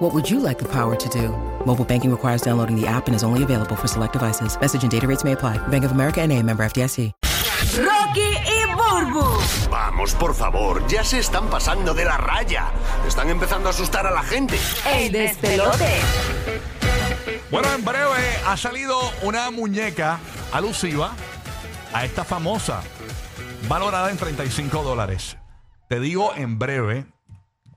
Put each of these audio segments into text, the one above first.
What would you like the power to do? Mobile banking requires downloading the app and is only available for select devices. Message and data rates may apply. Bank of America and a member FDIC. Rocky y Burbu. Vamos, por favor, ya se están pasando de la raya. Están empezando a asustar a la gente. El despelote. Bueno, en breve ha salido una muñeca alusiva a esta famosa, valorada en 35 dólares. Te digo en breve,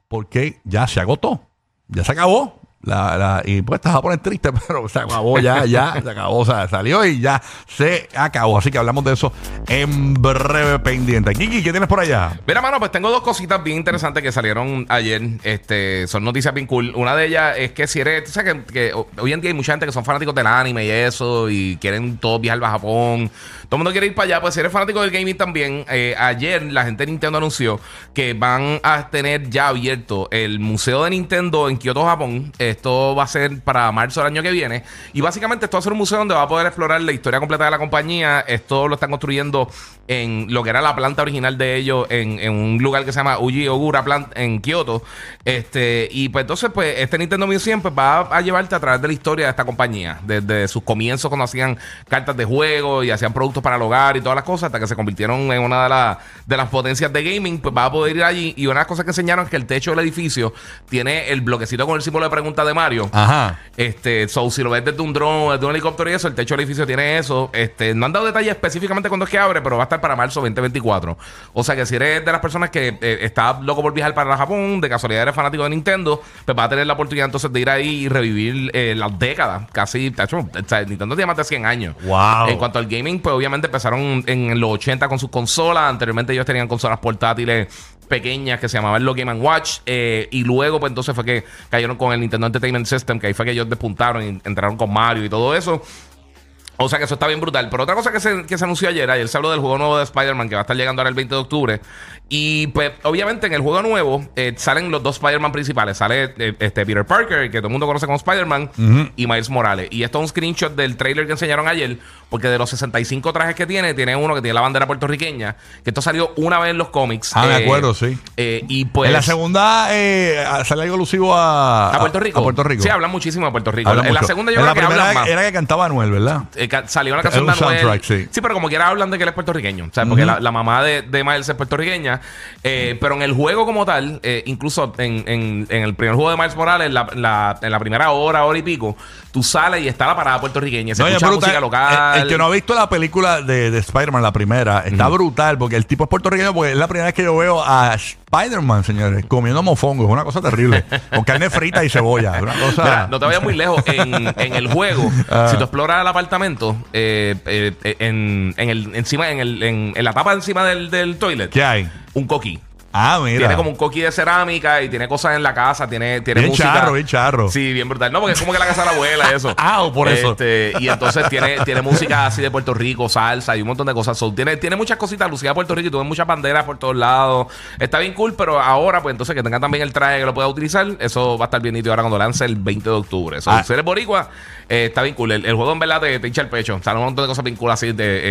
porque ya se agotó, ya se acabó. La, la- y pues te vas a poner triste, pero se acabó ya, ya, se acabó, o sea, salió y ya se acabó. Así que hablamos de eso en breve pendiente. Kiki, ¿qué tienes por allá? Mira, mano, pues tengo dos cositas bien interesantes que salieron ayer. Este, son noticias bien cool. Una de ellas es que si eres, tú sabes que, hoy en día hay mucha gente que son fanáticos del anime y eso, y quieren todos viajar a Japón. Todo el mundo quiere ir para allá. Pues si eres fanático del gaming también, eh, ayer la gente de Nintendo anunció que van a tener ya abierto el Museo de Nintendo en Kyoto, Japón. Esto va a ser para marzo del año que viene. Y básicamente esto va a ser un museo donde va a poder explorar la historia completa de la compañía. Esto lo están construyendo en lo que era la planta original de ellos en, un lugar que se llama Uji Ogura Plant en Kioto. Este, y pues entonces, pues, este Nintendo Museum pues, va a, llevarte a través de la historia de esta compañía. Desde sus comienzos cuando hacían cartas de juego y hacían productos para el hogar y todas las cosas, hasta que se convirtieron en una de, las de las potencias de gaming, pues va a poder ir allí. Y una de las cosas que enseñaron es que el techo del edificio tiene el bloquecito con el símbolo de de Mario. Ajá. Este, so, si lo ves desde un dron, desde un helicóptero y eso, el techo del edificio tiene eso. Este, no han dado detalles específicamente cuándo es que abre, pero va a estar para marzo 2024. O sea que si eres de las personas que eh, está loco por viajar para Japón, de casualidad eres fanático de Nintendo, pues va a tener la oportunidad entonces de ir ahí y revivir eh, las décadas. Casi, hecho, o sea, Nintendo tiene más de 100 años. Wow. En cuanto al gaming, pues obviamente empezaron en los 80 con sus consolas. Anteriormente ellos tenían consolas portátiles pequeñas que se llamaban los Game Watch eh, y luego pues entonces fue que cayeron con el Nintendo Entertainment System que ahí fue que ellos despuntaron y entraron con Mario y todo eso o sea que eso está bien brutal. Pero otra cosa que se, que se anunció ayer, ayer se habló del juego nuevo de Spider-Man que va a estar llegando ahora el 20 de octubre. Y pues, obviamente, en el juego nuevo eh, salen los dos Spider-Man principales. Sale eh, este Peter Parker, que todo el mundo conoce como Spider-Man, y Miles Morales. Y esto es un screenshot del trailer que enseñaron ayer, porque de los 65 trajes que tiene, tiene uno que tiene la bandera puertorriqueña, que esto salió una vez en los cómics. Ah, me Eh, acuerdo, sí. eh, y pues. en la segunda eh, sale algo alusivo a, ¿A Puerto Rico? A Puerto Rico. Sí, hablan muchísimo de Puerto Rico. Hablan en la segunda yo En creo la que primera hablan más. era que cantaba Anuel, ¿verdad? Salió una canción de Anuel. sí. pero como quiera hablan de que él es puertorriqueño. O sea, porque la, la mamá de, de Miles es puertorriqueña. Eh, pero en el juego como tal, eh, incluso en, en- en el primer juego de Miles Morales, la, la- en la primera hora, hora y pico, tú sales y está la parada puertorriqueña. Se No, y es escucha brutal. música local. El, el que no ha visto la película de, de Spider-Man, la primera, está brutal porque el tipo es puertorriqueño porque es la primera vez que yo veo a Spider-Man, señores, comiendo mofongo. Es una cosa terrible. con carne frita y cebolla. Es una cosa... Mira, no te vayas muy lejos. En, en el juego, Ah. si tú exploras el apartamento, eh, eh, en, en el, encima, en, el, en, en la tapa encima del, del toilet, ¿Qué hay? un coquí. Ah, mira. Tiene como un coquí de cerámica y tiene cosas en la casa, tiene, tiene Bien música. charro, bien charro. Sí, bien brutal. No, porque es como que la casa de la abuela y eso. Ah, por eso. Este, y entonces tiene, tiene música así de Puerto Rico, salsa y un montón de cosas. So, tiene, tiene muchas cositas lucidas de Puerto Rico y tuve muchas banderas por todos lados. Está bien cool, pero ahora, pues entonces que tenga también el traje que lo pueda utilizar, eso va a estar bien nítido ahora cuando lance el 20 de octubre. So, Ah. Si eres boricua, eh, está bien cool. El, el juego en verdad te, te hincha el pecho. Sale un montón de cosas bien cool así de, eh,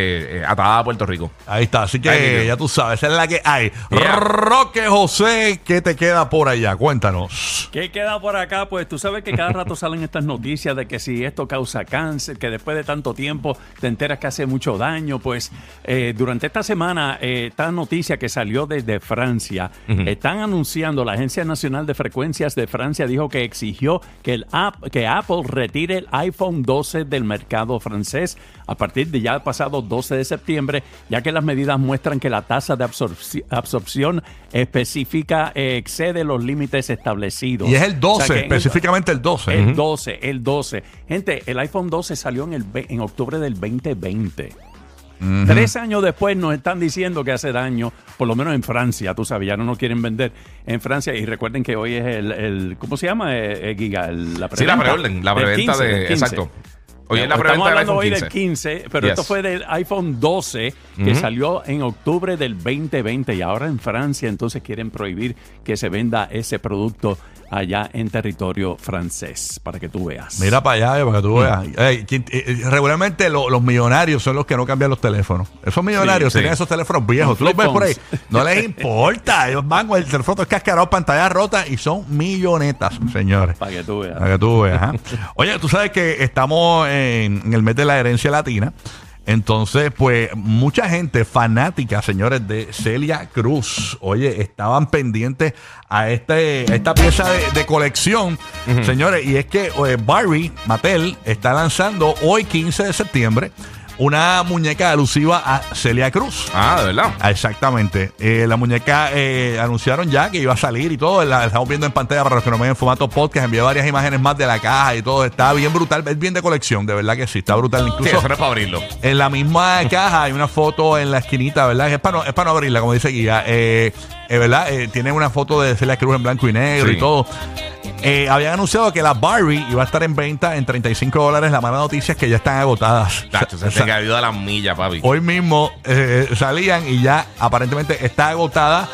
eh, atadas a Puerto Rico. Ahí está, así que Ahí, ya tú sabes, esa es la que hay. Yeah. Roque José, ¿qué te queda por allá? Cuéntanos. ¿Qué queda por acá? Pues tú sabes que cada rato salen estas noticias de que si esto causa cáncer, que después de tanto tiempo te enteras que hace mucho daño. Pues eh, durante esta semana, eh, esta noticia que salió desde Francia, están anunciando, la Agencia Nacional de Frecuencias de Francia dijo que exigió que, el app, que Apple retire el iPhone 12 del mercado francés a partir de ya el pasado 12 de septiembre, ya que las medidas muestran que la tasa de absorci- absorción específica eh, excede los límites establecidos. Y es el 12, O sea que en- específicamente el 12. El 12, el 12. Gente, el iPhone 12 salió en, el, en octubre del 2020. Tres años después nos están diciendo que hace daño, por lo menos en Francia, tú sabes, ya no nos quieren vender en Francia. Y recuerden que hoy es el, el- ¿cómo se llama, eh, eh, Giga? El- la Sí, la preorden, la preventa 15, de. del 15. Exacto. Hoy es la Estamos hablando hoy 15. del 15, pero Yes. esto fue del iPhone 12 que salió en octubre del 2020 y ahora en Francia entonces quieren prohibir que se venda ese producto allá en territorio francés, para que tú veas. Mira para allá, para que tú veas. Ey, quien- eh, eh, regularmente lo- los millonarios son los que no cambian los teléfonos. Esos millonarios Sí, tienen esos teléfonos viejos. Tú los ves por ahí. No les importa. Ellos van con el teléfono cascarado, pantalla rota y son millonetas, señores. Para que tú veas. Para que tú veas. ajá. Oye, tú sabes que estamos en, en el mes de la herencia latina. Entonces, pues, mucha gente fanática, señores, de Celia Cruz. Oye, estaban pendientes a, este, a esta pieza de, de colección, señores. Y es que eh, Barbie Mattel está lanzando hoy, 15 de septiembre, una muñeca alusiva a Celia Cruz. Ah, de verdad. Ah, Exactamente. Eh, la muñeca eh, anunciaron ya que iba a salir y todo. La estamos viendo en pantalla para los que nos ven en formato podcast. Envié varias imágenes más de la caja y todo. Está bien brutal. Es bien de colección, de verdad que sí. Está brutal. Sí, Incluso eso no es para abrirlo. en la misma caja hay una foto en la esquinita, ¿verdad? Es para no, es para no abrirla, como dice Guía. Eh, eh, ¿Verdad? Eh, tiene una foto de Celia Cruz en blanco y negro Sí. y todo. Eh, habían anunciado que la Barbie iba a estar en venta en 35 dólares. La mala noticia es que ya están agotadas. Tacho, se te cayó de las millas, papi. Hoy mismo eh, salían y ya aparentemente está agotada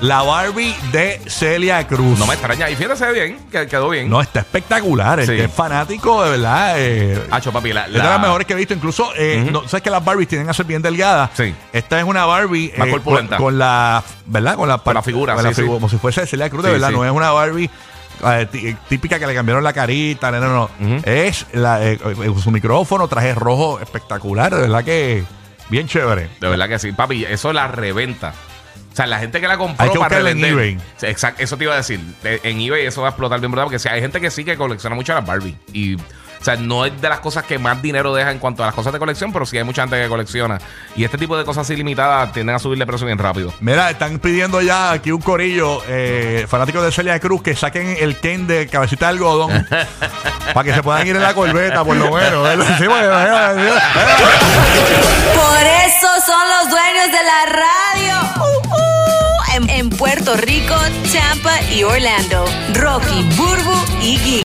la Barbie de Celia Cruz. No me extraña. Y fíjate, bien, que quedó bien. No, está espectacular. Sí. es fanático, de verdad. eh, Hacho, papi, la, es de la- las mejores que he visto. Incluso, eh, no, sabes que las Barbies tienen a ser bien delgadas. Sí. Esta es una Barbie Más eh, corpulenta. con, con la, ¿verdad? Con la, Con la figura, con la sí. como si fuese Celia Cruz, de verdad. No es una Barbie eh, tí- típica que le cambiaron la carita. No, no, no. Es la, eh, eh, su micrófono, traje rojo espectacular. De verdad que bien chévere. De verdad que sí, papi, eso es la reventa. O sea, la gente que la compró Hay que para buscarla en revender. eBay. Exacto, eso te iba a decir. De- En eBay eso va a explotar bien brutal porque si hay gente que sí que colecciona mucho las Barbie. Y, sea, no es de las cosas que más dinero deja en cuanto a las cosas de colección, pero sí hay mucha gente que colecciona. Y este tipo de cosas ilimitadas tienden a subirle precio bien rápido. Mira, están pidiendo ya aquí un corillo, eh, fanáticos de Celia Cruz, que saquen el Ken de cabecita de algodón para que se puedan ir en la corbeta, por lo menos. Por eso son los dueños de la radio. Uh, uh. En, en Puerto Rico, Tampa y Orlando. Rocky, Burbu y Giga.